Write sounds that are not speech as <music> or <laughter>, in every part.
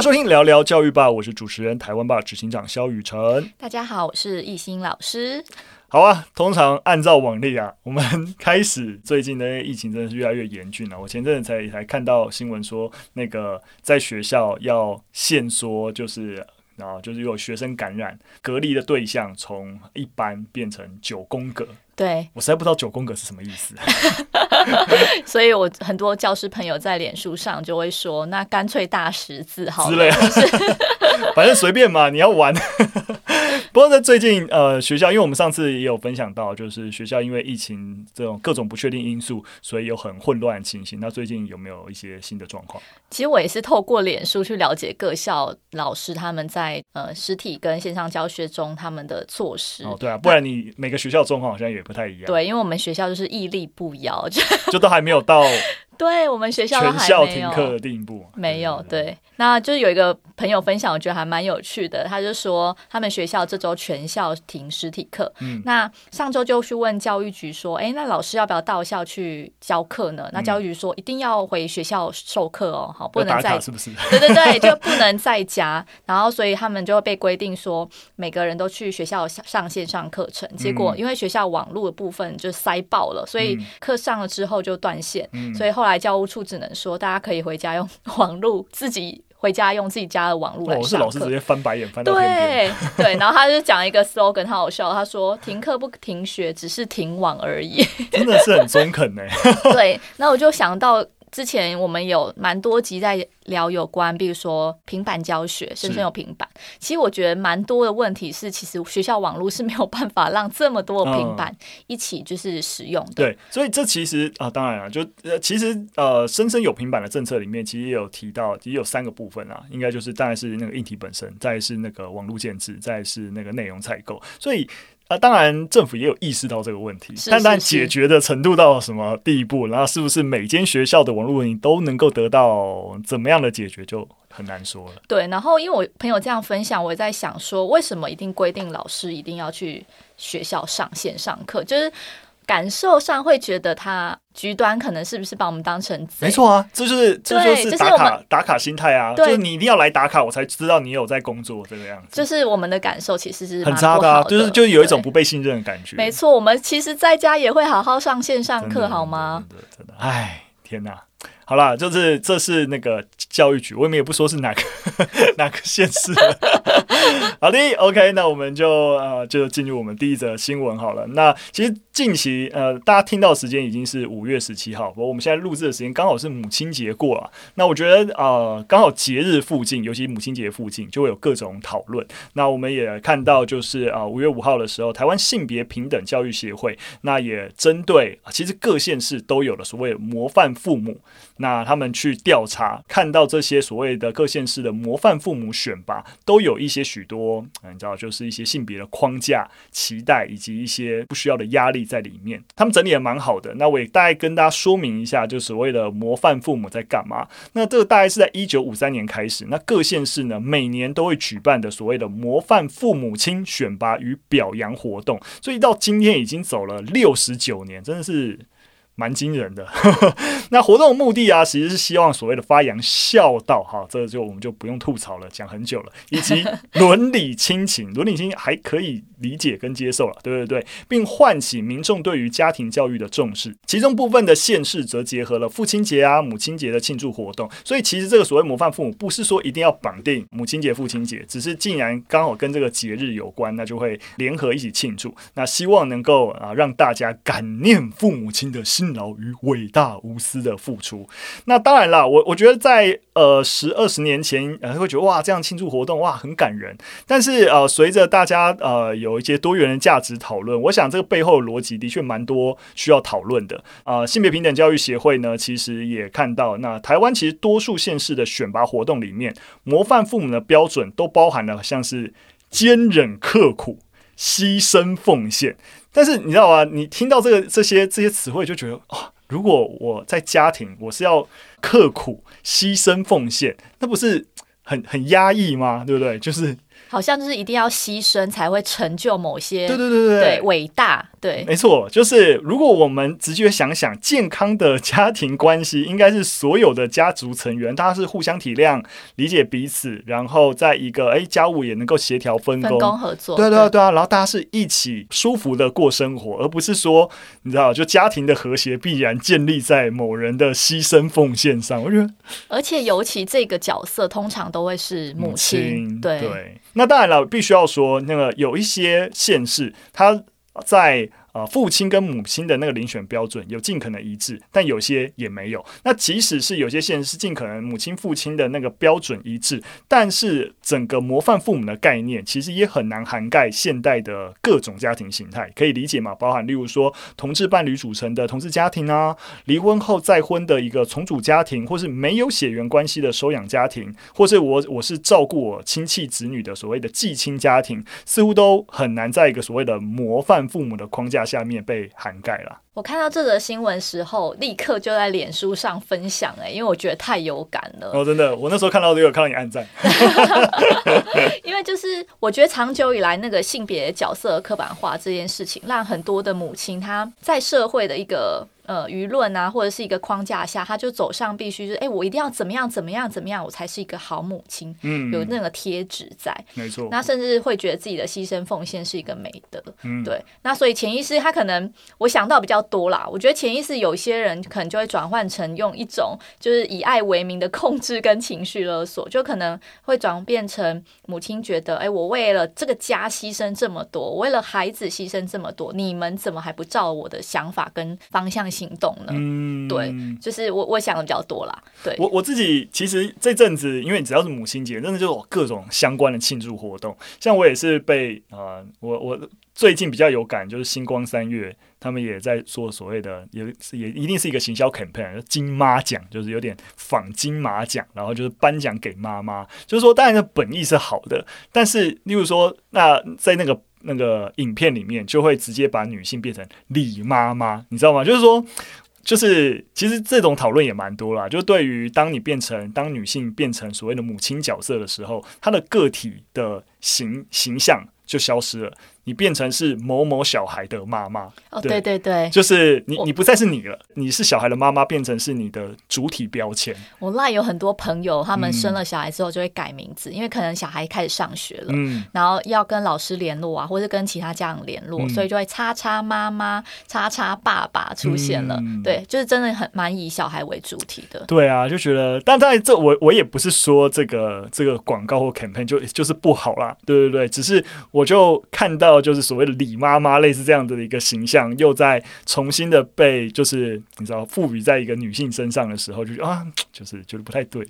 家收听聊聊教育吧，我是主持人台湾吧执行长肖雨辰。大家好，我是艺兴老师。好啊，通常按照往例啊，我们开始最近的疫情真的是越来越严峻了。我前阵子才才看到新闻说，那个在学校要限缩，就是。啊，就是有学生感染，隔离的对象从一班变成九宫格。对，我实在不知道九宫格是什么意思。<laughs> 所以我很多教师朋友在脸书上就会说，那干脆大十字好了，之类的，<laughs> 反正随便嘛，你要玩。<laughs> 不过在最近，呃，学校因为我们上次也有分享到，就是学校因为疫情这种各种不确定因素，所以有很混乱的情形。那最近有没有一些新的状况？其实我也是透过脸书去了解各校老师他们在呃实体跟线上教学中他们的措施。哦，对啊，不然你每个学校状况好像也不太一样。对，因为我们学校就是屹立不摇，就就都还没有到。对我们学校全校停课的地步，没有对。那就是有一个朋友分享，我觉得还蛮有趣的。他就说，他们学校这周全校停实体课。嗯，那上周就去问教育局说，哎，那老师要不要到校去教课呢？那教育局说，一定要回学校授课哦，好，不能在是不是？<laughs> 对对对，就不能在家。然后，所以他们就会被规定说，每个人都去学校上线上课程。结果，因为学校网络的部分就塞爆了，所以课上了之后就断线。所以后来教务处只能说，大家可以回家用 <laughs> 网络自己。回家用自己家的网络来上课。哦、是老师直接翻白眼翻到。对对，然后他就讲一个 slogan，很好笑，他说：“停课不停学，只是停网而已。<laughs> ”真的是很中肯呢。对，那我就想到。之前我们有蛮多集在聊有关，比如说平板教学，生生有平板。其实我觉得蛮多的问题是，其实学校网络是没有办法让这么多的平板一起就是使用的。嗯、对，所以这其实啊，当然了，就呃，其实呃，深深有平板的政策里面，其实也有提到，也有三个部分啊，应该就是当然是那个硬体本身，再是那个网络建制，再是那个内容采购，所以。啊，当然，政府也有意识到这个问题，但但解决的程度到什么地步，然后是不是每间学校的网络问题都能够得到怎么样的解决，就很难说了。对，然后因为我朋友这样分享，我也在想说，为什么一定规定老师一定要去学校上线上课？就是。感受上会觉得他局端可能是不是把我们当成贼？没错啊，这就是这就是打卡、就是、打卡心态啊，就是你一定要来打卡，我才知道你有在工作这个样子。就是我们的感受其实是很差的、啊，就是就有一种不被信任的感觉。没错，我们其实在家也会好好上线上课，好吗？真的真的，哎，天哪！好啦，就是这是那个教育局，我们也不说是哪个 <laughs> 哪个县市。<laughs> 好的，OK，那我们就呃就进入我们第一则新闻好了。那其实近期呃大家听到时间已经是五月十七号，不过我们现在录制的时间刚好是母亲节过了。那我觉得呃刚好节日附近，尤其母亲节附近，就会有各种讨论。那我们也看到就是啊五月五号的时候，台湾性别平等教育协会那也针对其实各县市都有了所谓模范父母。那他们去调查，看到这些所谓的各县市的模范父母选拔，都有一些许多，你知道，就是一些性别的框架、期待以及一些不需要的压力在里面。他们整理也蛮好的。那我也大概跟大家说明一下，就所谓的模范父母在干嘛。那这个大概是在一九五三年开始，那各县市呢每年都会举办的所谓的模范父母亲选拔与表扬活动，所以到今天已经走了六十九年，真的是。蛮惊人的，<laughs> 那活动的目的啊，其实是希望所谓的发扬孝道，哈，这个就我们就不用吐槽了，讲很久了，以及 <laughs> 伦理亲情，伦理亲情还可以理解跟接受了，对对对，并唤起民众对于家庭教育的重视。其中部分的县市则结合了父亲节啊、母亲节的庆祝活动，所以其实这个所谓模范父母，不是说一定要绑定母亲节、父亲节，只是竟然刚好跟这个节日有关，那就会联合一起庆祝。那希望能够啊，让大家感念父母亲的辛劳与伟大无私的付出。那当然了，我我觉得在呃十二十年前，呃会觉得哇，这样庆祝活动哇很感人。但是呃，随着大家呃有有一些多元的价值讨论，我想这个背后的逻辑的确蛮多需要讨论的。呃，性别平等教育协会呢，其实也看到，那台湾其实多数县市的选拔活动里面，模范父母的标准都包含了像是坚忍刻苦、牺牲奉献。但是你知道吗？你听到这个这些这些词汇，就觉得、哦，如果我在家庭，我是要刻苦、牺牲、奉献，那不是很很压抑吗？对不对？就是。好像就是一定要牺牲才会成就某些对对对对对伟大对，没错，就是如果我们直接想想，健康的家庭关系应该是所有的家族成员，大家是互相体谅、理解彼此，然后在一个哎家务也能够协调分工、分工合作，对对对啊，然后大家是一起舒服的过生活，而不是说你知道，就家庭的和谐必然建立在某人的牺牲奉献上。我觉得，而且尤其这个角色通常都会是母亲，母亲对对。那当然了，必须要说那个有一些县市，它在。啊，父亲跟母亲的那个遴选标准有尽可能一致，但有些也没有。那即使是有些县是尽可能母亲父亲的那个标准一致，但是整个模范父母的概念其实也很难涵盖现代的各种家庭形态，可以理解吗？包含例如说同志伴侣组成的同志家庭啊，离婚后再婚的一个重组家庭，或是没有血缘关系的收养家庭，或是我我是照顾我亲戚子女的所谓的继亲家庭，似乎都很难在一个所谓的模范父母的框架下面被涵盖了。我看到这则新闻时候，立刻就在脸书上分享哎、欸，因为我觉得太有感了。哦，真的，我那时候看到都有看到你按赞。<laughs> 因为就是我觉得长久以来那个性别角色刻板化这件事情，让很多的母亲她在社会的一个。呃，舆论啊，或者是一个框架下，她就走上必须就是，哎，我一定要怎么样怎么样怎么样，我才是一个好母亲。嗯，有那个贴纸在，没错。那甚至会觉得自己的牺牲奉献是一个美德。嗯，对。那所以潜意识他可能我想到比较多啦，我觉得潜意识有些人可能就会转换成用一种就是以爱为名的控制跟情绪勒索，就可能会转变成母亲觉得，哎，我为了这个家牺牲这么多，我为了孩子牺牲这么多，你们怎么还不照我的想法跟方向行动呢？嗯，对，就是我我想的比较多啦。对，我我自己其实这阵子，因为只要是母亲节，真的就有各种相关的庆祝活动。像我也是被啊、呃，我我最近比较有感，就是星光三月他们也在做所谓的，也也一定是一个行销 campaign，金妈奖，就是有点仿金马奖，然后就是颁奖给妈妈。就是说，当然的本意是好的，但是例如说，那在那个。那个影片里面就会直接把女性变成李妈妈，你知道吗？就是说，就是其实这种讨论也蛮多啦。就对于当你变成当女性变成所谓的母亲角色的时候，她的个体的形形象就消失了。你变成是某某小孩的妈妈哦，对对对，就是你，你不再是你了，你是小孩的妈妈，变成是你的主体标签。我赖有很多朋友，他们生了小孩之后就会改名字，嗯、因为可能小孩开始上学了，嗯，然后要跟老师联络啊，或者跟其他家长联络，嗯、所以就会叉叉妈妈、叉叉爸爸出现了。嗯、对，就是真的很蛮以小孩为主体的。对啊，就觉得，但在这我我也不是说这个这个广告或 campaign 就就是不好啦，对对对，只是我就看到。就是所谓的李妈妈，类似这样的一个形象，又在重新的被就是你知道赋予在一个女性身上的时候，就觉得啊，就是觉得不太对。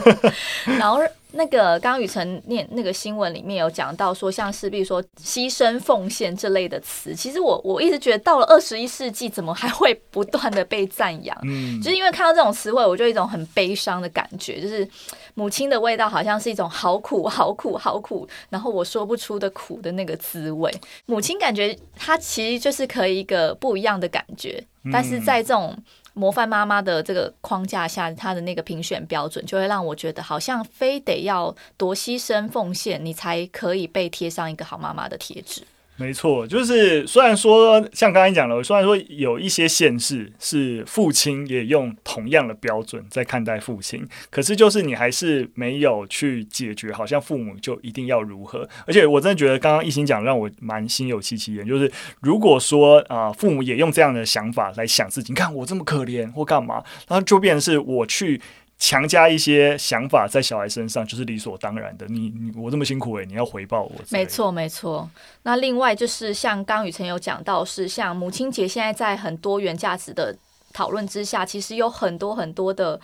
<laughs> 然后那个刚刚雨辰念那个新闻里面有讲到说，像是比如说牺牲奉献这类的词，其实我我一直觉得到了二十一世纪，怎么还会不断的被赞扬？嗯，就是因为看到这种词汇，我就有一种很悲伤的感觉，就是母亲的味道好像是一种好苦、好苦、好苦，然后我说不出的苦的那个滋味。母亲感觉它其实就是可以一个不一样的感觉，但是在这种。模范妈妈的这个框架下，她的那个评选标准就会让我觉得，好像非得要多牺牲奉献，你才可以被贴上一个好妈妈的贴纸。没错，就是虽然说像刚才讲了，虽然说有一些县市是父亲也用同样的标准在看待父亲，可是就是你还是没有去解决，好像父母就一定要如何。而且我真的觉得刚刚一心讲让我蛮心有戚戚焉，就是如果说啊、父母也用这样的想法来想自己，你看我这么可怜或干嘛，然后就变成是我去。强加一些想法在小孩身上，就是理所当然的。你你我这么辛苦诶，你要回报我。没错没错。那另外就是像刚雨辰有讲到，是像母亲节现在在很多元价值的讨论之下，其实有很多很多的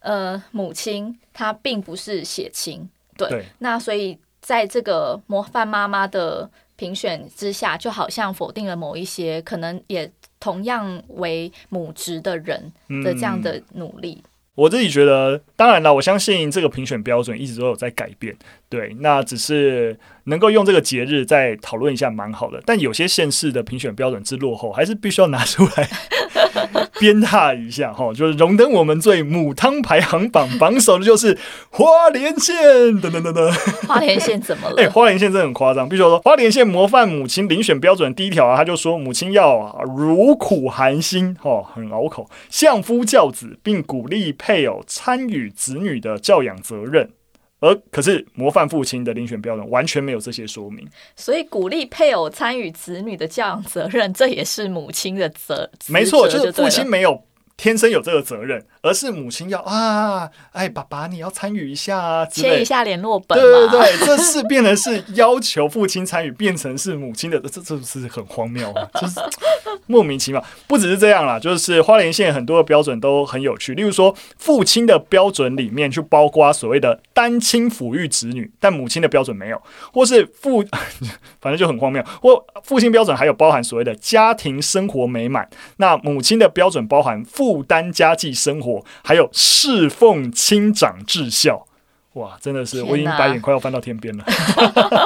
呃母亲，她并不是血亲。对。对那所以在这个模范妈妈的评选之下，就好像否定了某一些可能也同样为母职的人的这样的努力。嗯我自己觉得，当然了，我相信这个评选标准一直都有在改变。对，那只是能够用这个节日再讨论一下，蛮好的。但有些县市的评选标准之落后，还是必须要拿出来 <laughs> 鞭挞一下哈，就是荣登我们最母汤排行榜榜首的就是花莲县，等等等等。<laughs> 花莲县怎么了？哎、欸，花莲县真的很夸张。比如说，花莲县模范母亲遴选标准第一条啊，他就说母亲要如苦含辛，哈，很拗口，相夫教子，并鼓励配偶参与子女的教养责任。而可是模范父亲的遴选标准完全没有这些说明，所以鼓励配偶参与子女的教养责任，这也是母亲的责。没错，就是父亲没有。天生有这个责任，而是母亲要啊，哎，爸爸你要参与一下啊，签一下联络本。对对对，这是变成是要求父亲参与，变成是母亲的，这这是很荒谬啊，就是莫名其妙。<laughs> 不只是这样啦，就是花莲县很多的标准都很有趣，例如说父亲的标准里面就包括所谓的单亲抚育子女，但母亲的标准没有，或是父，<laughs> 反正就很荒谬。或父亲标准还有包含所谓的家庭生活美满，那母亲的标准包含父。负担家计生活，还有侍奉亲长至孝，哇，真的是我已经白眼快要翻到天边了。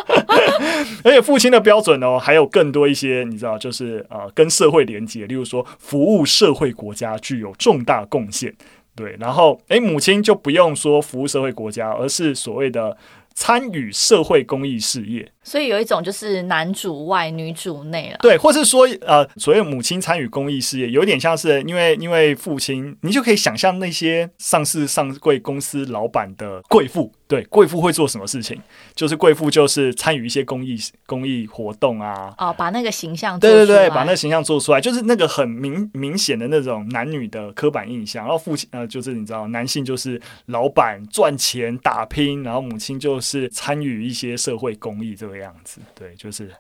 <laughs> 而且父亲的标准哦，还有更多一些，你知道，就是呃，跟社会连接，例如说服务社会国家，具有重大贡献。对，然后诶，母亲就不用说服务社会国家，而是所谓的参与社会公益事业。所以有一种就是男主外女主内了，对，或是说呃，所谓母亲参与公益事业，有点像是因为因为父亲，你就可以想象那些上市上柜公司老板的贵妇，对，贵妇会做什么事情？就是贵妇就是参与一些公益公益活动啊，哦，把那个形象对对对，把那个形象做出来，就是那个很明明显的那种男女的刻板印象。然后父亲呃，就是你知道，男性就是老板赚钱打拼，然后母亲就是参与一些社会公益这个。样子对，就是，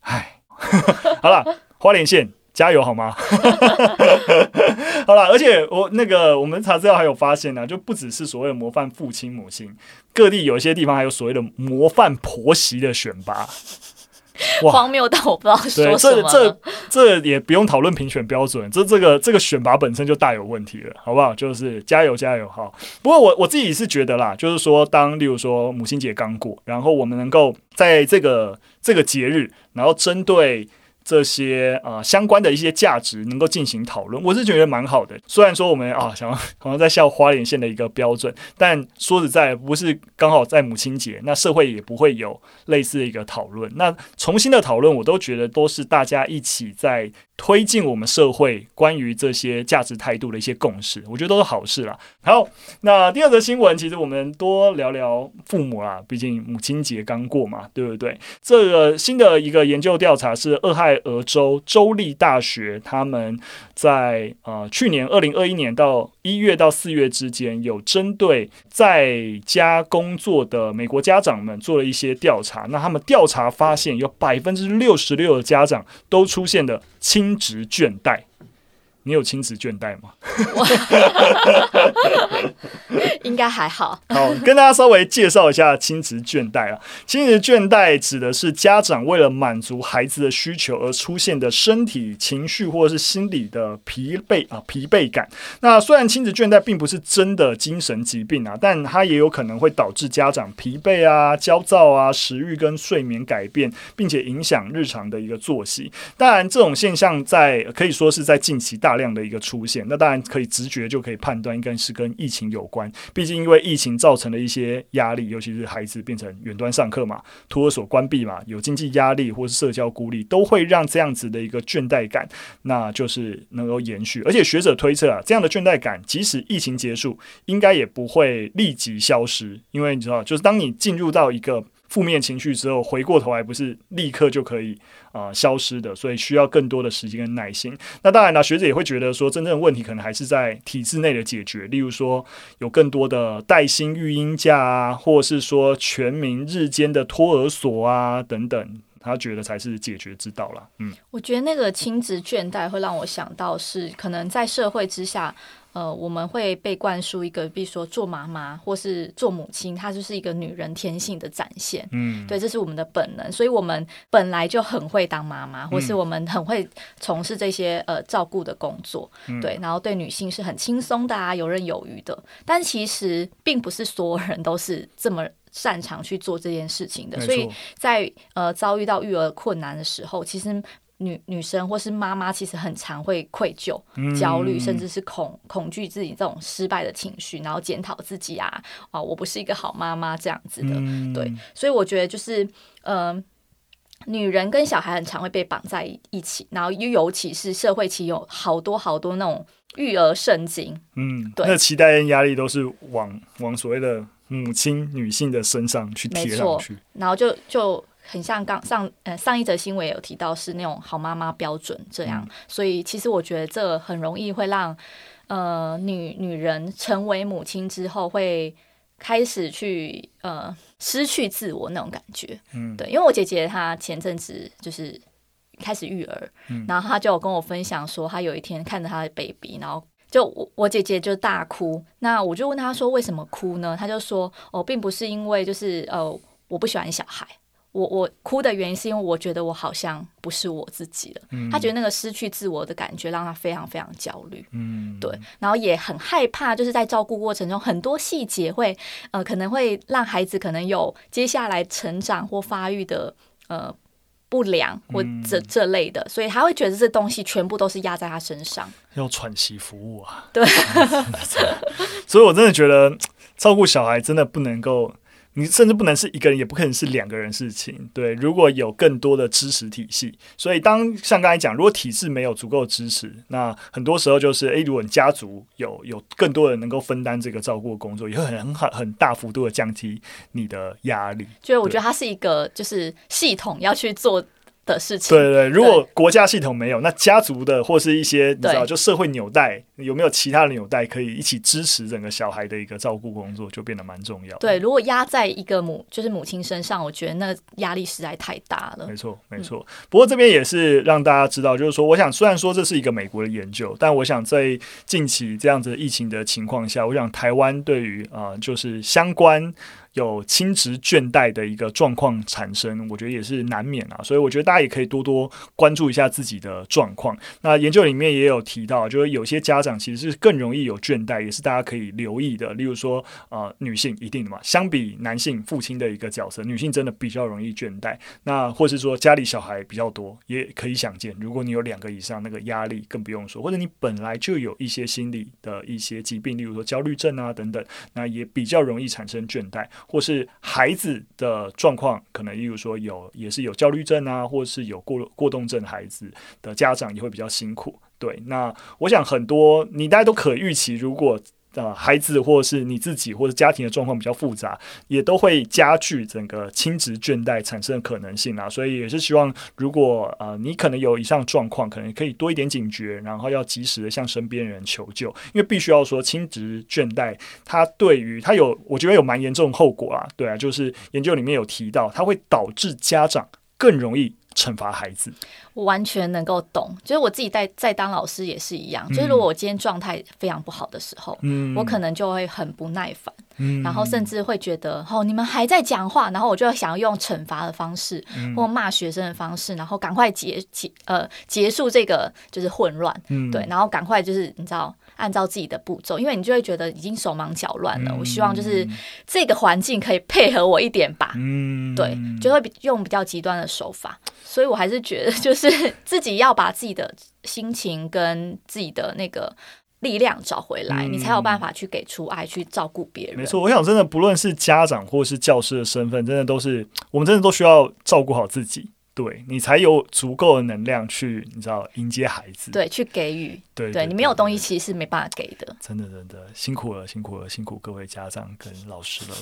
唉，<laughs> 好了，花莲县加油好吗？<laughs> <laughs> 好了，而且我那个我们查资料还有发现呢、啊，就不只是所谓的模范父亲母亲，各地有一些地方还有所谓的模范婆媳的选拔。<laughs> 荒谬到我不知道说什么。这这这也不用讨论评选标准，这这个这个选拔本身就大有问题了，好不好？就是加油加油哈。不过我我自己是觉得啦，就是说当例如说母亲节刚过，然后我们能够在这个这个节日，然后针对。这些啊、相关的一些价值能够进行讨论，我是觉得蛮好的。虽然说我们啊 <laughs> 想好像在笑花莲县的一个标准，但说实在，不是刚好在母亲节，那社会也不会有类似的一个讨论。那重新的讨论，我都觉得都是大家一起在。推进我们社会关于这些价值态度的一些共识，我觉得都是好事啦。好，那第二则新闻，其实我们多聊聊父母啦，毕竟母亲节刚过嘛，对不对？这个新的一个研究调查是俄亥俄州州立大学，他们在呃去年二零二一年到一月到四月之间，有针对在家工作的美国家长们做了一些调查。那他们调查发现，有百分之六十六的家长都出现的轻。职倦怠，你有亲子倦怠吗？<laughs> 应该还好。<laughs> 好，跟大家稍微介绍一下亲子倦怠啊。亲子倦怠指的是家长为了满足孩子的需求而出现的身体、情绪或者是心理的疲惫啊疲惫感。那虽然亲子倦怠并不是真的精神疾病啊，但它也有可能会导致家长疲惫啊、焦躁啊、食欲跟睡眠改变，并且影响日常的一个作息。当然，这种现象在可以说是在近期大大量的一个出现。那当然可以直觉就可以判断，应该是跟疫情有关。毕竟因为疫情造成的一些压力，尤其是孩子变成远端上课嘛，托儿所关闭嘛，有经济压力或是社交孤立，都会让这样子的一个倦怠感，那就是能够延续。而且学者推测啊，这样的倦怠感即使疫情结束，应该也不会立即消失，因为你知道，就是当你进入到一个。负面情绪之后，回过头来不是立刻就可以、呃、消失的，所以需要更多的时间跟耐心。那当然了，学者也会觉得说，真正的问题可能还是在体制内的解决，例如说有更多的带薪育婴假啊，或是说全民日间的托儿所啊等等，他觉得才是解决之道了。嗯，我觉得那个亲子倦怠会让我想到是可能在社会之下。呃，我们会被灌输一个，比如说做妈妈或是做母亲，她就是一个女人天性的展现。嗯，对，这是我们的本能，所以我们本来就很会当妈妈，或是我们很会从事这些呃照顾的工作。嗯、对，然后对女性是很轻松的啊，游刃有余的。但其实并不是所有人都是这么擅长去做这件事情的，所以在呃遭遇到育儿困难的时候，其实。女女生或是妈妈其实很常会愧疚、焦虑，甚至是恐恐惧自己这种失败的情绪，然后检讨自己啊啊，我不是一个好妈妈这样子的。对，所以我觉得就是呃。女人跟小孩很常会被绑在一起，然后又尤其是社会期有好多好多那种育儿圣经，嗯，对，那期待跟压力都是往往所谓的母亲女性的身上去贴上去，然后就就很像刚上呃上一则新闻有提到是那种好妈妈标准这样，嗯，所以其实我觉得这很容易会让呃女女人成为母亲之后会。开始去呃失去自我那种感觉，嗯，对，因为我姐姐她前阵子就是开始育儿，嗯，然后她就有跟我分享说，她有一天看着她的 baby，然后就我我姐姐就大哭，那我就问她说为什么哭呢？她就说哦，并不是因为就是呃我不喜欢小孩。我我哭的原因是因为我觉得我好像不是我自己了。嗯，他觉得那个失去自我的感觉让他非常非常焦虑。嗯，对，然后也很害怕，就是在照顾过程中很多细节会呃可能会让孩子可能有接下来成长或发育的呃不良或这这类的，所以他会觉得这东西全部都是压在他身上，要喘息服务啊。对，<laughs> 所以我真的觉得照顾小孩真的不能够。你甚至不能是一个人，也不可能是两个人事情。对，如果有更多的支持体系，所以当像刚才讲，如果体制没有足够支持，那很多时候就是，诶，如果你家族有有更多人能够分担这个照顾工作，也会很很很大幅度的降低你的压力。就我觉得它是一个就是系统要去做的事情。对对对，如果国家系统没有，那家族的或是一些你知道，就社会纽带有没有其他的纽带可以一起支持整个小孩的一个照顾工作，就变得蛮重要。对，如果压在一个母就是母亲身上，我觉得那压力实在太大了。没错，没错。嗯。不过这边也是让大家知道，就是说，我想虽然说这是一个美国的研究，但我想在近期这样子疫情的情况下，我想台湾对于啊，呃，就是相关。有亲职倦怠的一个状况产生，我觉得也是难免啊，所以我觉得大家也可以多多关注一下自己的状况。那研究里面也有提到，就是有些家长其实是更容易有倦怠，也是大家可以留意的。例如说，呃，女性一定的嘛，相比男性父亲的一个角色，女性真的比较容易倦怠。那或是说家里小孩比较多，也可以想见，如果你有两个以上，那个压力更不用说，或者你本来就有一些心理的一些疾病，例如说焦虑症啊等等，那也比较容易产生倦怠。或是孩子的状况，可能例如说有也是有焦虑症啊，或是有过过动症，孩子的家长也会比较辛苦。对，那我想很多你大家都可预期，如果。呃，孩子或者是你自己或者家庭的状况比较复杂，也都会加剧整个亲职倦怠产生的可能性啊。所以也是希望，如果呃你可能有以上状况，可能可以多一点警觉，然后要及时的向身边人求救。因为必须要说，亲职倦怠它对于它有，我觉得有蛮严重的后果啊。对啊，就是研究里面有提到，它会导致家长更容易惩罚孩子。我完全能够懂，就是我自己在在当老师也是一样，嗯、就是如果我今天状态非常不好的时候，嗯，我可能就会很不耐烦，嗯，然后甚至会觉得哦，你们还在讲话，然后我就想要用惩罚的方式，嗯、或骂学生的方式，然后赶快结结呃结束这个就是混乱，嗯，对，然后赶快就是你知道按照自己的步骤，因为你就会觉得已经手忙脚乱了，嗯、我希望就是这个环境可以配合我一点吧，嗯，对，就会用比较极端的手法，所以我还是觉得就是。自己要把自己的心情跟自己的那个力量找回来，嗯、你才有办法去给出爱，去照顾别人。没错，我想真的，不论是家长或是教师的身份，真的都是我们真的都需要照顾好自己。对，你才有足够的能量去，你知道迎接孩子，对，去给予，对，对，对，你没有东西其实是没办法给的。真的，真的辛苦了，辛苦了，辛苦各位家长跟老师了。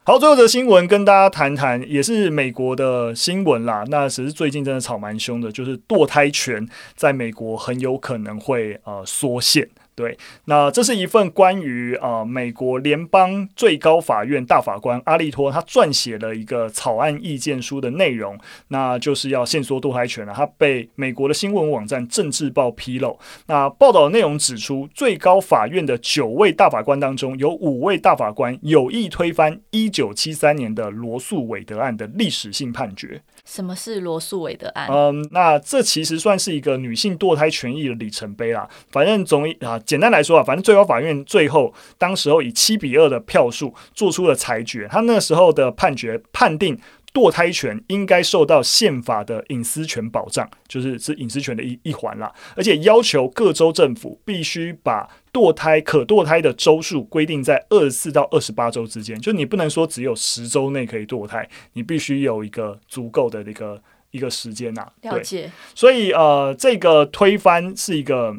<laughs> 好，最后的新闻跟大家谈谈，也是美国的新闻啦。那只是最近真的吵蛮凶的，就是堕胎权在美国很有可能会呃缩限。对，那这是一份关于啊、呃、美国联邦最高法院大法官阿利托他撰写了一个草案意见书的内容，那就是要限缩堕胎权了。他被美国的新闻网站《政治报》披露，那报道的内容指出，最高法院的九位大法官当中，有五位大法官有意推翻一九七三年的罗诉韦德案的历史性判决。什么是罗素韦德案？嗯，那这其实算是一个女性堕胎权益的里程碑啦。反正总啊，简单来说啊，反正最高法院最后当时候以七比二的票数做出了裁决，他那时候的判决判定。堕胎权应该受到宪法的隐私权保障，就是是隐私权的一一环啦。而且要求各州政府必须把堕胎可堕胎的周数规定在二十四到二十八周之间，就你不能说只有十周内可以堕胎，你必须有一个足够的一个一个时间呐。了解。所以呃，这个推翻是一个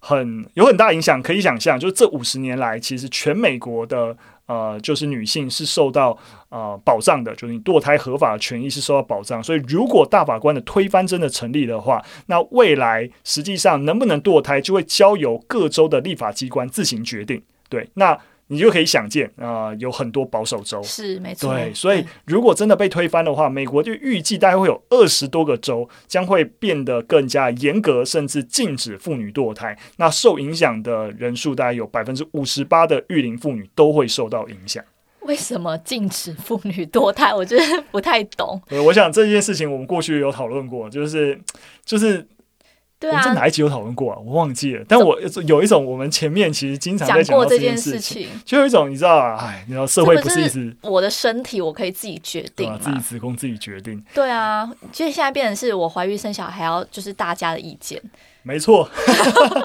很有很大影响，可以想象，就是这五十年来，其实全美国的。呃，就是女性是受到呃保障的，就是你堕胎合法权益是受到保障。所以，如果大法官的推翻真的成立的话，那未来实际上能不能堕胎，就会交由各州的立法机关自行决定。对，那。你就可以想见啊、呃，有很多保守州是没错。对，所以如果真的被推翻的话，美国就预计大概会有二十多个州将会变得更加严格，甚至禁止妇女堕胎。那受影响的人数大概有百分之五十八的育龄妇女都会受到影响。为什么禁止妇女堕胎？<laughs> 我觉得不太懂。我想这件事情我们过去有讨论过，就是就是。对啊，我们在哪一集有讨论过啊？我忘记了。但我有一种，我们前面其实经常在讲过这件事情，就有一种你知道啊，哎，你知道社会不是一直我的身体我可以自己决定嘛，自己子宫自己决定。对啊，其实现在变成是我怀孕生小孩要就是大家的意见。没错，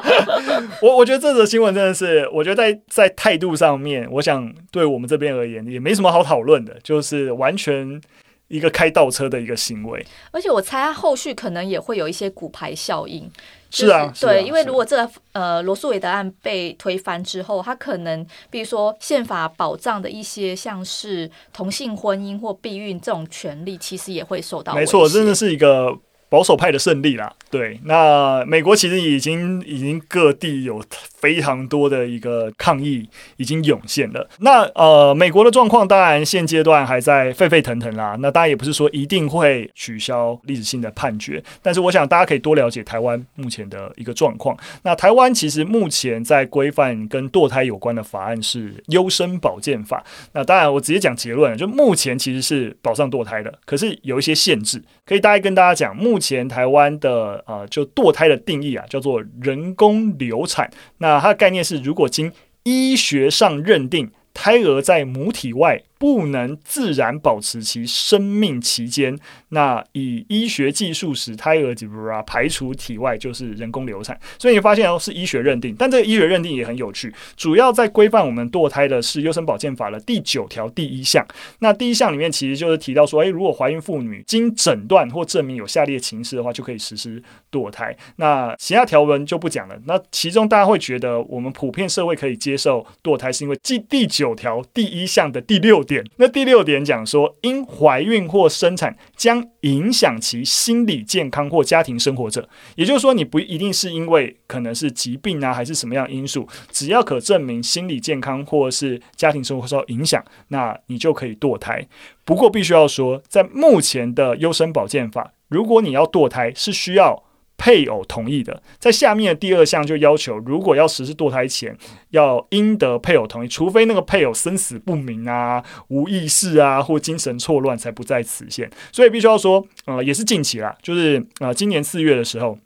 <laughs> 我我觉得这则新闻真的是，我觉得在在态度上面，我想对我们这边而言也没什么好讨论的，就是完全。一个开倒车的一个行为，而且我猜他后续可能也会有一些骨牌效应。是啊，对，因为如果这个呃罗素韦德案被推翻之后，他可能比如说宪法保障的一些像是同性婚姻或避孕这种权利，其实也会受到。没错，真的是一个。保守派的胜利啦，对，那美国其实已经已经各地有非常多的一个抗议已经涌现了。那呃，美国的状况当然现阶段还在沸沸腾腾啦。那当然也不是说一定会取消历史性的判决，但是我想大家可以多了解台湾目前的一个状况。那台湾其实目前在规范跟堕胎有关的法案是优生保健法。那当然我直接讲结论，就目前其实是保障堕胎的，可是有一些限制，可以大概跟大家讲目。目前台湾的呃，就堕胎的定义啊，叫做人工流产。那它的概念是，如果经医学上认定胎儿在母体外。不能自然保持其生命期间，那以医学技术使胎儿排除体外，就是人工流产。所以你发现哦，是医学认定，但这个医学认定也很有趣，主要在规范我们堕胎的是《优生保健法》的第九条第一项。那第一项里面其实就是提到说，诶，如果怀孕妇女经诊断或证明有下列情势的话，就可以实施堕胎。那其他条文就不讲了。那其中大家会觉得，我们普遍社会可以接受堕胎，是因为第第九条第一项的第六。点，那第六点讲说，因怀孕或生产将影响其心理健康或家庭生活者，也就是说，你不一定是因为可能是疾病啊，还是什么样因素，只要可证明心理健康或是家庭生活受到影响，那你就可以堕胎。不过，必须要说，在目前的优生保健法，如果你要堕胎，是需要。配偶同意的，在下面的第二项就要求，如果要实施堕胎前，要应得配偶同意，除非那个配偶生死不明啊、无意识啊或精神错乱，才不在此限。所以必须要说，呃，也是近期啦，就是呃，今年四月的时候，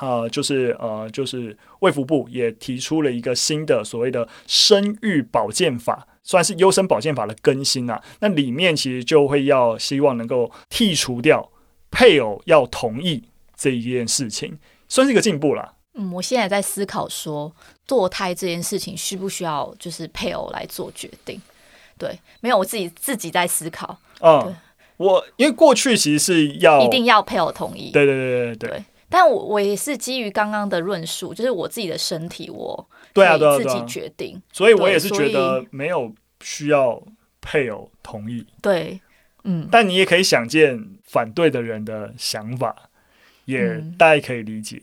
呃，就是呃，就是卫福部也提出了一个新的所谓的生育保健法，算是优生保健法的更新啊。那里面其实就会要希望能够剔除掉配偶要同意。这一件事情算是一个进步了。嗯，我现在在思考说，堕胎这件事情需不需要就是配偶来做决定？对，没有，我自己自己在思考。嗯，我因为过去其实是要一定要配偶同意。对对对对对。对，但我我也是基于刚刚的论述，就是我自己的身体，我对啊，对啊，自己决定。所以我也是觉得没有需要配偶同意。对，嗯。但你也可以想见反对的人的想法。也大概可以理解。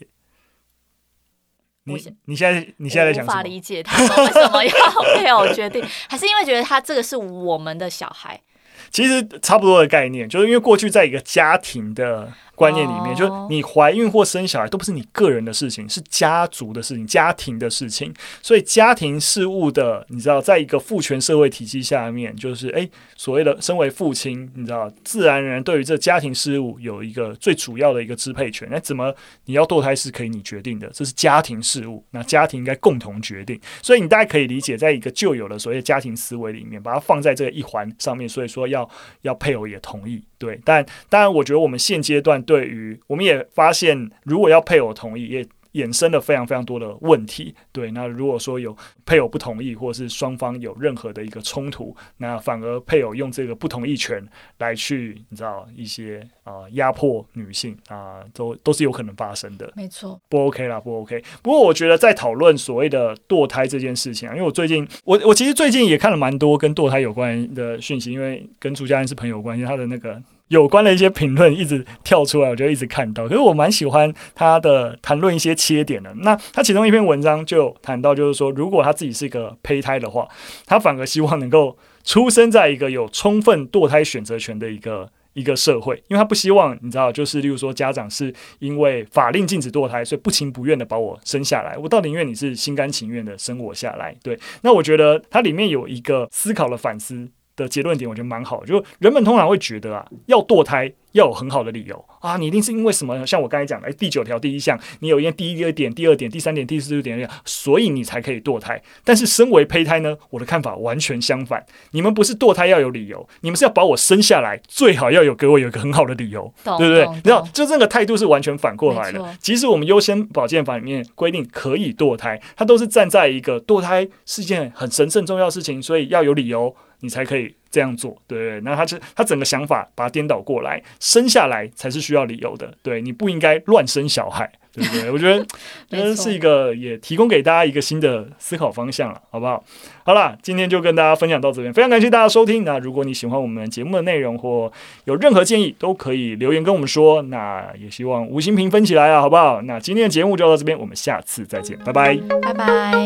嗯、你你现在你现在在想？无法理解他 <laughs> 为什么要配偶决定，<laughs> 还是因为觉得他这个是我们的小孩？其实差不多的概念，就是因为过去在一个家庭的观念里面，就是你怀孕或生小孩都不是你个人的事情，是家族的事情、家庭的事情。所以家庭事务的，你知道，在一个父权社会体系下面，就是诶，所谓的身为父亲，你知道，自然而然对于这家庭事务有一个最主要的一个支配权。那怎么你要堕胎是可以你决定的，这是家庭事务，那家庭应该共同决定。所以你大概可以理解，在一个旧有的所谓家庭思维里面，把它放在这个一环上面，所以说要要配偶也同意。对，但当然，我觉得我们现阶段对于，我们也发现，如果要配偶同意，也衍生了非常非常多的问题。对，那如果说有配偶不同意，或者是双方有任何的一个冲突，那反而配偶用这个不同意权来去，你知道一些啊呃、压迫女性啊、呃，都都是有可能发生的。没错，不 OK 啦，不 OK。不过我觉得在讨论所谓的堕胎这件事情啊，因为我最近我我其实最近也看了蛮多跟堕胎有关的讯息，因为跟朱家安是朋友关系，他的那个。有关的一些评论一直跳出来，我就一直看到。可是我蛮喜欢他的谈论一些切点的。那他其中一篇文章就谈到，就是说，如果他自己是一个胚胎的话，他反而希望能够出生在一个有充分堕胎选择权的一个一个社会，因为他不希望你知道，就是例如说，家长是因为法令禁止堕胎，所以不情不愿的把我生下来。我倒宁愿你是心甘情愿的生我下来。对，那我觉得它里面有一个思考的反思的结论点，我觉得蛮好。就人们通常会觉得啊，要堕胎要有很好的理由啊，你一定是因为什么？像我刚才讲的，哎，第九条第一项，你有因为第一个点、第二点、第三点、第四点，所以你才可以堕胎。但是身为胚胎呢，我的看法完全相反。你们不是堕胎要有理由，你们是要把我生下来，最好要有给我有一个很好的理由，对不对？你知道，就这个态度是完全反过来的。即使我们优先保健法里面规定可以堕胎，它都是站在一个堕胎是件很神圣重要的事情，所以要有理由。你才可以这样做，对对，那他这他整个想法把它颠倒过来，生下来才是需要理由的，对，你不应该乱生小孩，对不对？我觉得 <laughs> 这是一个也提供给大家一个新的思考方向了，好不好？好了，今天就跟大家分享到这边，非常感谢大家收听。那如果你喜欢我们节目的内容或有任何建议，都可以留言跟我们说。那也希望五星评分起来啊，好不好？那今天的节目就到这边，我们下次再见，拜拜，拜拜。